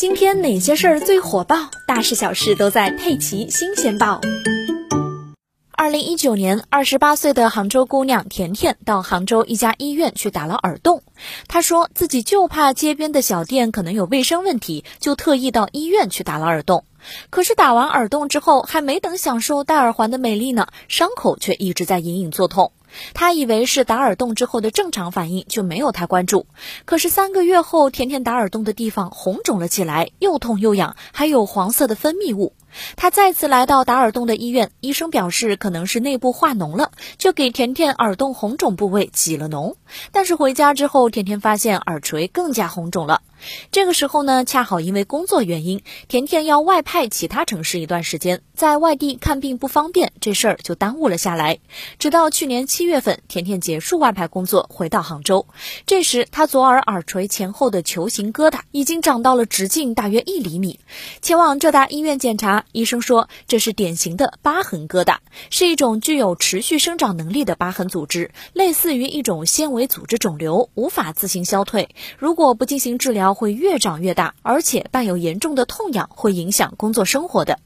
今天哪些事儿最火爆？大事小事都在《佩奇新鲜报》。二零一九年，二十八岁的杭州姑娘甜甜到杭州一家医院去打了耳洞。她说自己就怕街边的小店可能有卫生问题，就特意到医院去打了耳洞。可是打完耳洞之后，还没等享受戴耳环的美丽呢，伤口却一直在隐隐作痛。他以为是打耳洞之后的正常反应，就没有太关注。可是三个月后，甜甜打耳洞的地方红肿了起来，又痛又痒，还有黄色的分泌物。他再次来到打耳洞的医院，医生表示可能是内部化脓了，就给甜甜耳洞红肿部位挤了脓。但是回家之后，甜甜发现耳垂更加红肿了。这个时候呢，恰好因为工作原因，甜甜要外派其他城市一段时间，在外地看病不方便，这事儿就耽误了下来。直到去年七七月份，甜甜结束外派工作，回到杭州，这时她左耳耳垂前后的球形疙瘩已经长到了直径大约一厘米。前往浙大医院检查，医生说这是典型的疤痕疙瘩，是一种具有持续生长能力的疤痕组织，类似于一种纤维组织肿瘤，无法自行消退。如果不进行治疗，会越长越大，而且伴有严重的痛痒，会影响工作生活的。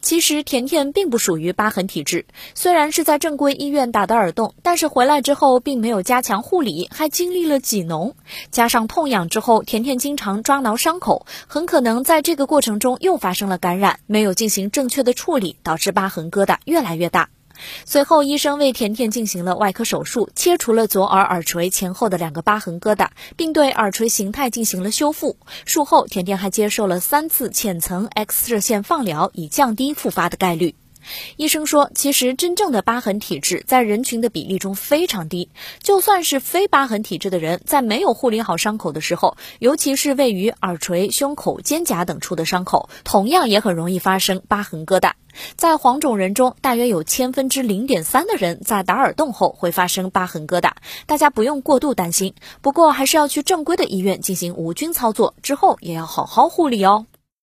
其实甜甜并不属于疤痕体质，虽然是在正规医院打的耳洞，但是回来之后并没有加强护理，还经历了挤脓，加上痛痒之后，甜甜经常抓挠伤口，很可能在这个过程中又发生了感染，没有进行正确的处理，导致疤痕疙瘩越来越大。随后，医生为甜甜进行了外科手术，切除了左耳耳垂前后的两个疤痕疙瘩，并对耳垂形态进行了修复。术后，甜甜还接受了三次浅层 X 射线放疗，以降低复发的概率。医生说，其实真正的疤痕体质在人群的比例中非常低，就算是非疤痕体质的人，在没有护理好伤口的时候，尤其是位于耳垂、胸口、肩胛等处的伤口，同样也很容易发生疤痕疙瘩。在黄种人中，大约有千分之零点三的人在打耳洞后会发生疤痕疙瘩，大家不用过度担心。不过，还是要去正规的医院进行无菌操作，之后也要好好护理哦。